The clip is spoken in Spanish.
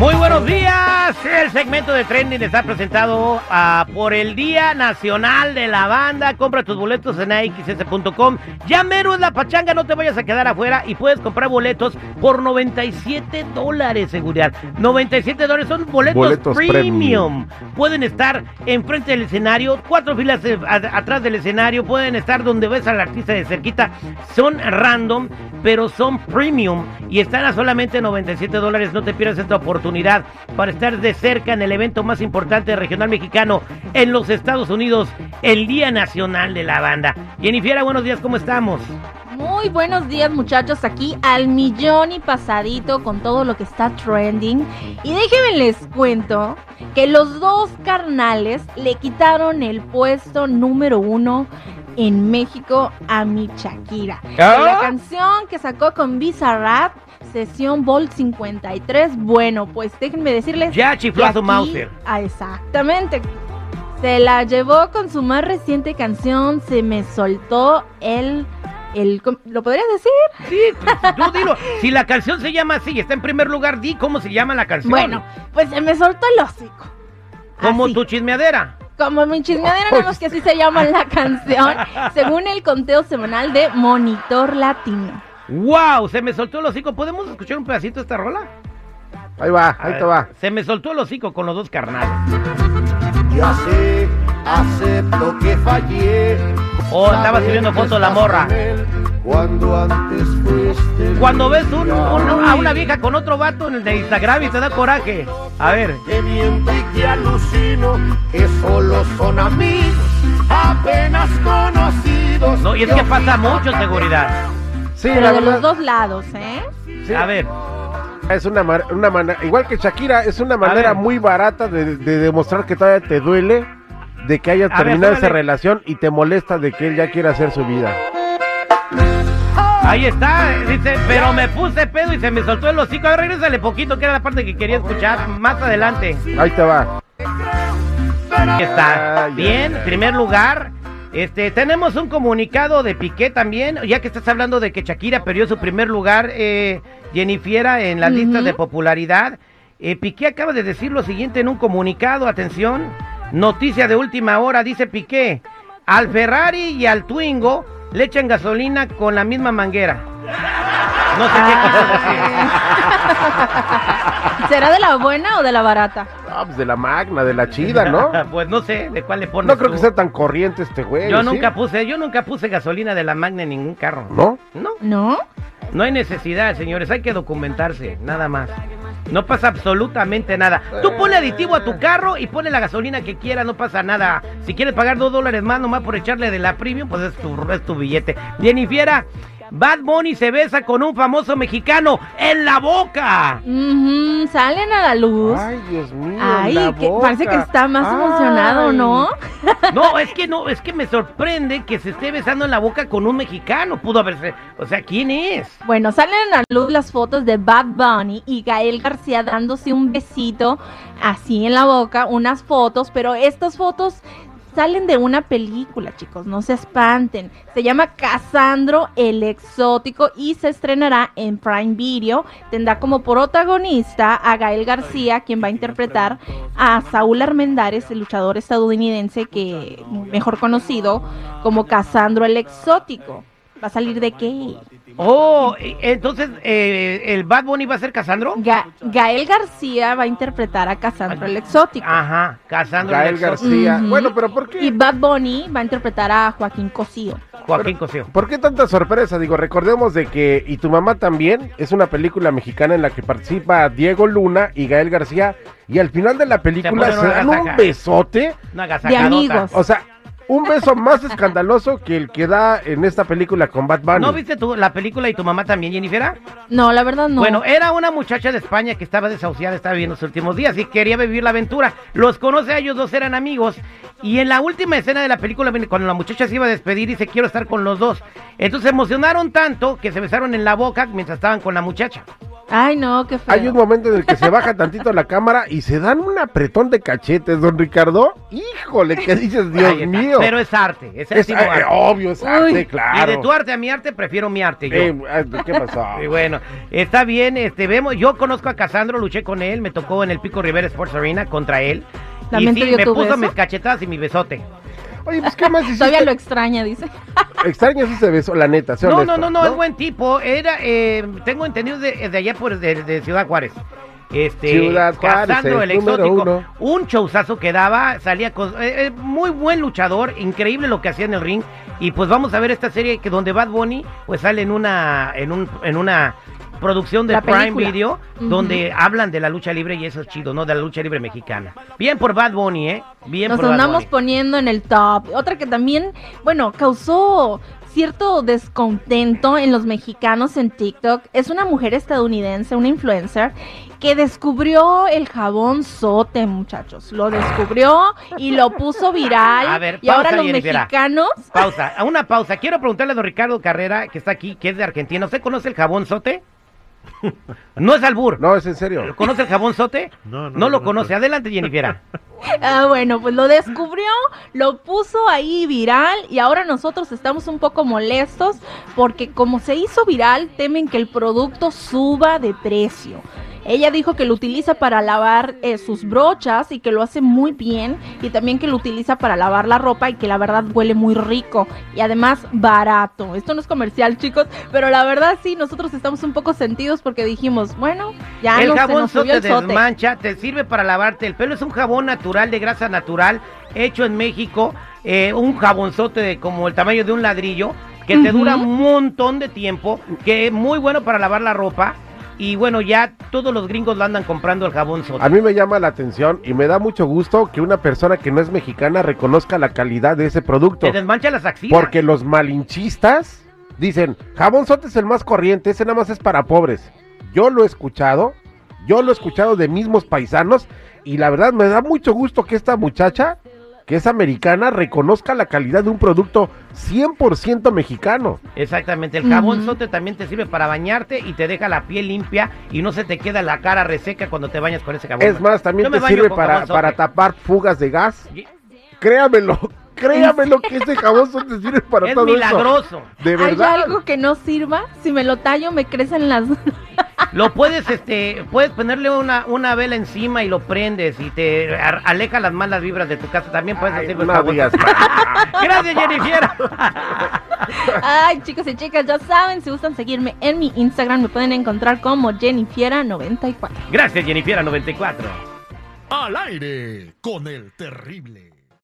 Muy buenos días. El segmento de trending está presentado ah, por el Día Nacional de la Banda. Compra tus boletos en axs.com. Ya mero es la pachanga, no te vayas a quedar afuera y puedes comprar boletos por 97 dólares, seguridad. 97 dólares son boletos, Boletos premium. premium. Pueden estar enfrente del escenario, cuatro filas eh, a- atrás del escenario, pueden estar donde ves al artista de cerquita. Son random, pero son premium y están a solamente 97 dólares. No te pierdas esta oportunidad para estar de cerca en el evento más importante regional mexicano en los Estados Unidos, el Día Nacional de la Banda. Jennifer, buenos días, ¿cómo estamos? Muy buenos días muchachos, aquí al millón y pasadito con todo lo que está trending. Y déjenme les cuento que los dos carnales le quitaron el puesto número uno en México a mi Shakira. ¿Ah? La canción que sacó con Bizarrap, sesión Volt 53, bueno, pues déjenme decirles... Ya chifló a su Mauser. Ah, exactamente. Se la llevó con su más reciente canción, Se me soltó el... el ¿Lo podrías decir? Sí, tú dilo. Si la canción se llama así y está en primer lugar, di cómo se llama la canción. Bueno, pues se me soltó el hocico. como Así. tu chismeadera. Como mi chismeadera, nada más que así se llama la canción, según el conteo semanal de Monitor Latino. ¡Wow! Se me soltó el hocico. ¿Podemos escuchar un pedacito de esta rola? Ahí va, ahí te va. Se me soltó el hocico con los dos carnales. Ya sé, acepto que fallé. Oh, estaba subiendo foto la morra. Cuando antes fuiste. Cuando ves un- a una vieja con otro vato en el de Instagram y te da coraje. A ver. Que miento y que alucino, que solo son amigos, apenas conocidos. No, y es que pasa mucho, seguridad. Sí, Pero la de los dos lados, ¿eh? sí, A ver. es una, una manera, igual que Shakira, es una manera muy barata de, de demostrar que todavía te duele de que hayas A ver, terminado esa relación y te molesta de que él ya quiera hacer su vida. Ahí está, dice, pero me puse pedo y se me soltó el hocico. A ver, regrésale poquito, que era la parte que quería escuchar. Más adelante. Ahí te va. Ahí está. Ay, Bien, ay, primer lugar. Este, tenemos un comunicado de Piqué también, ya que estás hablando de que Shakira perdió su primer lugar, eh, Jennifiera, en las Ujú. listas de popularidad. Eh, Piqué acaba de decir lo siguiente en un comunicado, atención, noticia de última hora, dice Piqué, al Ferrari y al Twingo le echan gasolina con la misma manguera. No sé qué quiso decir. ¿Será de la buena o de la barata? Ah, pues de la magna, de la chida, ¿no? Pues no sé de cuál le pones No creo tú. que sea tan corriente este güey. Yo ¿sí? nunca puse, yo nunca puse gasolina de la Magna en ningún carro. ¿No? No, ¿No? no hay necesidad, señores, hay que documentarse, nada más. No pasa absolutamente nada. Tú ponle aditivo a tu carro y ponle la gasolina que quieras, no pasa nada. Si quieres pagar dos dólares más nomás por echarle de la premium, pues es tu, es tu billete. Jennifiera, Bad Bunny se besa con un famoso mexicano en la boca. Salen a la luz. Ay, Dios mío. Ay, la que boca. parece que está más Ay. emocionado, ¿no? No, es que no, es que me sorprende que se esté besando en la boca con un mexicano. Pudo haberse, o sea, ¿quién es? Bueno, salen a luz las fotos de Bad Bunny y Gael García dándose un besito así en la boca, unas fotos, pero estas fotos salen de una película, chicos, no se espanten. Se llama Casandro el Exótico y se estrenará en Prime Video. Tendrá como protagonista a Gael García, quien va a interpretar a Saúl Armendáriz, el luchador estadounidense que mejor conocido como Casandro el Exótico. ¿Va a salir de qué? Oh, entonces, eh, ¿el Bad Bunny va a ser Casandro? Ga- Gael García va a interpretar a Casandro el Exótico. Ajá, Casandro Gael el exótico. García. Ujú. Bueno, pero ¿por qué? Y Bad Bunny va a interpretar a Joaquín Cosío. Joaquín Cosío. ¿Por qué tanta sorpresa? Digo, recordemos de que Y tu mamá también es una película mexicana en la que participa Diego Luna y Gael García y al final de la película se dan un besote. Una De amigos. O sea, un beso más escandaloso que el que da en esta película con Bad Bunny. ¿No viste tú la película y tu mamá también, Jennifer? No, la verdad no. Bueno, era una muchacha de España que estaba desahuciada, estaba viviendo sus últimos días y quería vivir la aventura. Los conoce a ellos dos, eran amigos. Y en la última escena de la película, cuando la muchacha se iba a despedir, dice, quiero estar con los dos. Entonces se emocionaron tanto que se besaron en la boca mientras estaban con la muchacha. Ay, no, qué feo. Hay un momento en el que se baja tantito la cámara y se dan un apretón de cachetes, don Ricardo. Híjole, ¿qué dices, Dios mío? Pero es arte, es, Es, el eh, arte. obvio, es arte, Uy. claro. Y de tu arte a mi arte, prefiero mi arte yo. Eh, eh, ¿Qué pasó? Y bueno, está bien, este, vemos, yo conozco a Casandro, luché con él, me tocó en el Pico Rivera Sports Arena contra él. Lamento y sí, yo me puso beso. mis cachetadas y mi besote. Oye, pues, ¿qué más hiciste? Todavía lo extraña, dice. Extrañas ese beso, la neta, sea No, honesto, no, no, no, es buen tipo. Era, eh, tengo entendido de, de allá por de, de Ciudad Juárez. Este, Ciudad Juárez, Casandro, el el exótico, uno. un showzazo que daba, salía con, eh, eh, muy buen luchador, increíble lo que hacía en el ring. Y pues vamos a ver esta serie que donde Bad Bunny pues sale en una, en un, en una producción de La Prime película. Video, donde hablan de la lucha libre y eso es chido, ¿no? De la lucha libre mexicana. Bien por Bad Bunny, ¿eh? Bien Nos por Bad andamos Bunny. poniendo en el top. Otra que también, bueno, causó cierto descontento en los mexicanos en TikTok es una mujer estadounidense, una influencer, que descubrió el jabón sote, muchachos. Lo descubrió y lo puso viral. A ver, y ahora los Jennifer. mexicanos Pausa, a una pausa. Quiero preguntarle a don Ricardo Carrera, que está aquí, que es de Argentina. ¿Usted conoce el jabón sote? No es albur. No, es en serio. ¿Conoce el jabón sote? No, no No lo conoce. Adelante, Jennifer. Ah, bueno, pues lo descubrió, lo puso ahí viral y ahora nosotros estamos un poco molestos porque como se hizo viral, temen que el producto suba de precio. Ella dijo que lo utiliza para lavar eh, sus brochas y que lo hace muy bien y también que lo utiliza para lavar la ropa y que la verdad huele muy rico y además barato. Esto no es comercial, chicos, pero la verdad sí, nosotros estamos un poco sentidos porque dijimos, bueno, ya el no se jabón nos subió el sote. desmancha, te sirve para lavarte el pelo. Es un jabón natural, de grasa natural, hecho en México. eh, un jabonzote de como el tamaño de un ladrillo, que te dura un montón de tiempo, que es muy bueno para lavar la ropa. Y bueno, ya todos los gringos lo andan comprando el jabón sote. A mí me llama la atención y me da mucho gusto que una persona que no es mexicana reconozca la calidad de ese producto. Te desmancha las axilas. Porque los malinchistas dicen, jabón sote es el más corriente, ese nada más es para pobres. Yo lo he escuchado, yo lo he escuchado de mismos paisanos y la verdad me da mucho gusto que esta muchacha, que es americana, reconozca la calidad de un producto 100% mexicano. Exactamente, el jabón sote también te sirve para bañarte y te deja la piel limpia y no se te queda la cara reseca cuando te bañas con ese jabón. Es más, también Yo te sirve para, para tapar fugas de gas. Y- Créamelo, créamelo que ese jabón sote sirve para Es todo eso. milagroso. De ¿Hay verdad. algo que no sirva? Si me lo tallo, me crecen las... Lo puedes, este, puedes ponerle una, una vela encima y lo prendes y te aleja las malas vibras de tu casa. También puedes Ay, hacerlo. no digas. Gracias, Jennifer. Ay, chicos y chicas, ya saben, si gustan seguirme en mi Instagram, me pueden encontrar como Jennifiera94. Gracias, Jennifer 94. Al aire con el terrible.